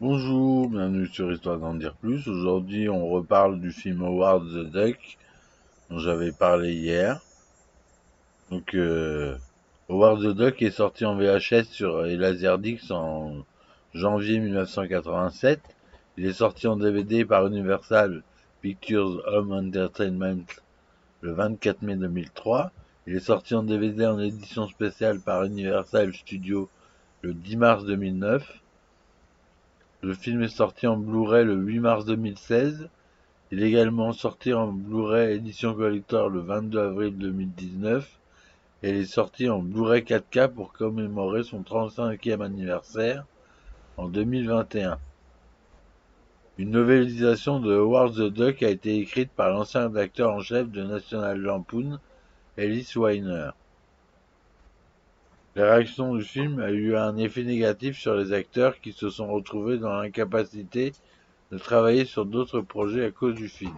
Bonjour, bienvenue sur Histoire d'en dire plus. Aujourd'hui, on reparle du film Howard the Duck dont j'avais parlé hier. Donc, euh, Howard the Duck est sorti en VHS sur les Laserdix en janvier 1987. Il est sorti en DVD par Universal Pictures Home Entertainment le 24 mai 2003. Il est sorti en DVD en édition spéciale par Universal Studios le 10 mars 2009. Le film est sorti en Blu-ray le 8 mars 2016. Il est également sorti en Blu-ray édition collector le 22 avril 2019. Et il est sorti en Blu-ray 4K pour commémorer son 35e anniversaire en 2021. Une novélisation de Howard the Duck a été écrite par l'ancien acteur en chef de National Lampoon, Ellis Weiner. La réaction du film a eu un effet négatif sur les acteurs qui se sont retrouvés dans l'incapacité de travailler sur d'autres projets à cause du film.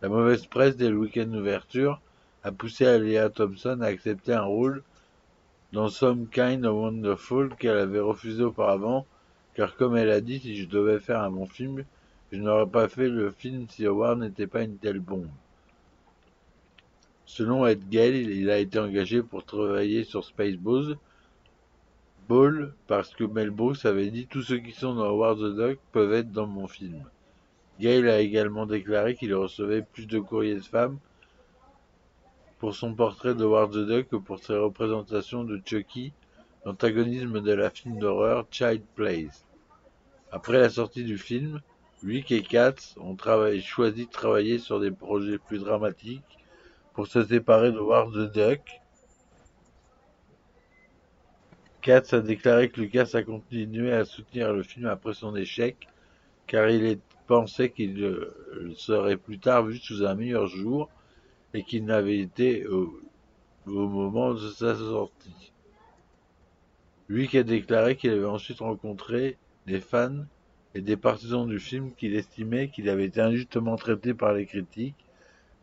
La mauvaise presse dès le week-end d'ouverture a poussé Alia Thompson à accepter un rôle dans Some Kind of Wonderful qu'elle avait refusé auparavant, car comme elle a dit, si je devais faire un bon film, je n'aurais pas fait le film si Howard n'était pas une telle bombe. Selon Ed Gale, il a été engagé pour travailler sur Spaceballs, Ball parce que Mel Brooks avait dit tous ceux qui sont dans Howard the Duck peuvent être dans mon film. Gale a également déclaré qu'il recevait plus de courriers de femmes pour son portrait de Howard the Duck que pour ses représentations de Chucky, l'antagonisme de la film d'horreur Child Plays. Après la sortie du film, Rick et Katz ont choisi de travailler sur des projets plus dramatiques pour se séparer de War the Duck. Katz a déclaré que Lucas a continué à soutenir le film après son échec, car il pensait qu'il serait plus tard vu sous un meilleur jour et qu'il n'avait été au, moment de sa sortie. Lui a déclaré qu'il avait ensuite rencontré des fans et des partisans du film qu'il estimait qu'il avait été injustement traité par les critiques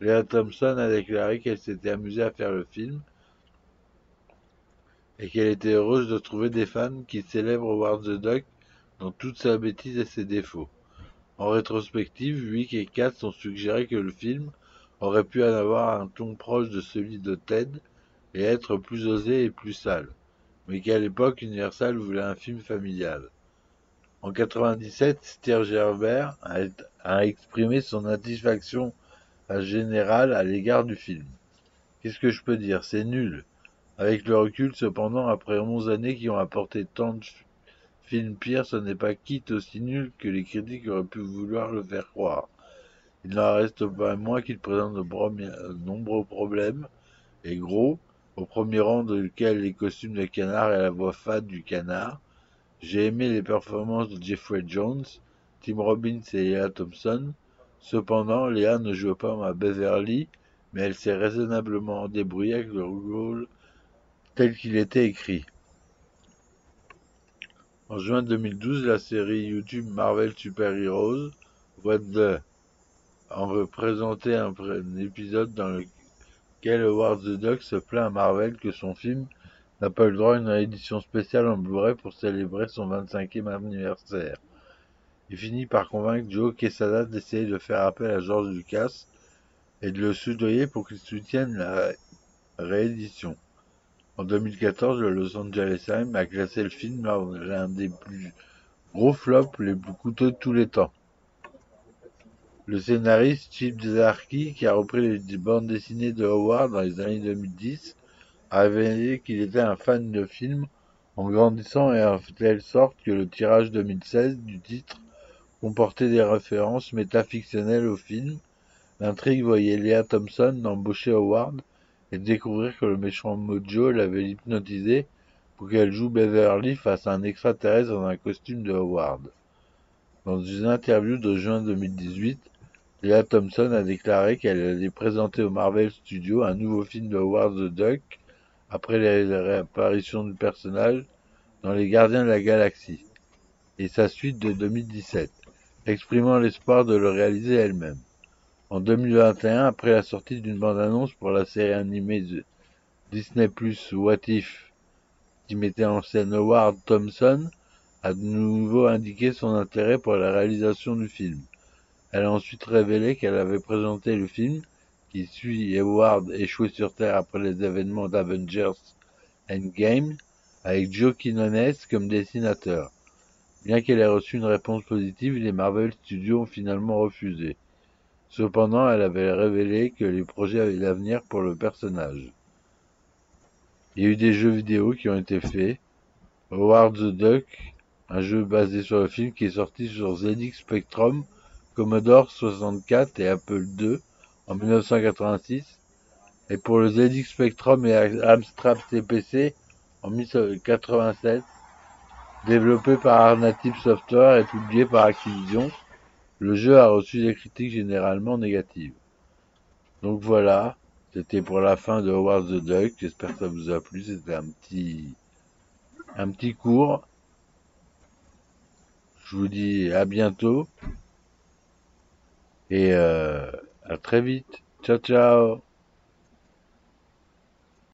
Lea Thompson a déclaré qu'elle s'était amusée à faire le film et qu'elle était heureuse de trouver des fans qui célèbrent Howard the Duck dans toute sa bêtise et ses défauts. En rétrospective, Wick et Katz ont suggéré que le film aurait pu en avoir un ton proche de celui de Ted et être plus osé et plus sale, mais qu'à l'époque Universal voulait un film familial. En 97, Steve Gerbert a exprimé son satisfaction général à l'égard du film. Qu'est-ce que je peux dire? C'est nul. Avec le recul, cependant, après onze années qui ont apporté tant de films pires, ce n'est pas quitte aussi nul que les critiques auraient pu vouloir le faire croire. Il n'en reste pas moins qu'il présente de nombreux problèmes, et gros, au premier rang de lequel les costumes de canard et la voix fade du canard. J'ai aimé les performances de Jeffrey Jones, Tim Robbins et Leah Thompson, Cependant, Léa ne joue pas à Beverly, mais elle s'est raisonnablement débrouillée avec le rôle tel qu'il était écrit. En juin 2012, la série YouTube Marvel Super Heroes What en présenté un, un épisode dans lequel Howard the Duck se plaint à Marvel que son film n'a pas eu le droit à une édition spéciale en Blu-ray pour célébrer son 25e anniversaire. Il finit par convaincre Joe Quesada d'essayer de faire appel à George Lucas et de le soudoyer pour qu'il soutienne la réédition. En 2014, le Los Angeles Times a classé le film l'un des plus gros flops les plus coûteux de tous les temps. Le scénariste Chip Zdarsky, qui a repris les bandes dessinées de Howard dans les années 2010, a révélé qu'il était un fan de film en grandissant et en telle sorte que le tirage 2016 du titre comportait des références métafictionnelles au film. L'intrigue voyait Leah Thompson embaucher Howard et découvrir que le méchant Mojo l'avait hypnotisé pour qu'elle joue Beverly face à un extraterrestre dans un costume de Howard. Dans une interview de juin 2018, Leah Thompson a déclaré qu'elle allait présenter au Marvel Studios un nouveau film de Howard the Duck après la réapparition du personnage dans Les Gardiens de la Galaxie et sa suite de 2017 exprimant l'espoir de le réaliser elle-même. En 2021, après la sortie d'une bande-annonce pour la série animée Disney Plus What If, qui mettait en scène Howard Thompson, a de nouveau indiqué son intérêt pour la réalisation du film. Elle a ensuite révélé qu'elle avait présenté le film, qui suit Edward échoué sur Terre après les événements d'Avengers Endgame, avec Joe Quinones comme dessinateur. Bien qu'elle ait reçu une réponse positive, les Marvel Studios ont finalement refusé. Cependant, elle avait révélé que les projets avaient l'avenir pour le personnage. Il y a eu des jeux vidéo qui ont été faits. Howard the Duck, un jeu basé sur le film qui est sorti sur ZX Spectrum, Commodore 64 et Apple II en 1986, et pour le ZX Spectrum et Amstrad CPC en 1987, développé par Arnative Software et publié par Activision. Le jeu a reçu des critiques généralement négatives. Donc voilà, c'était pour la fin de Howard the Duck. J'espère que ça vous a plu. C'était un petit, un petit cours. Je vous dis à bientôt et euh, à très vite. Ciao ciao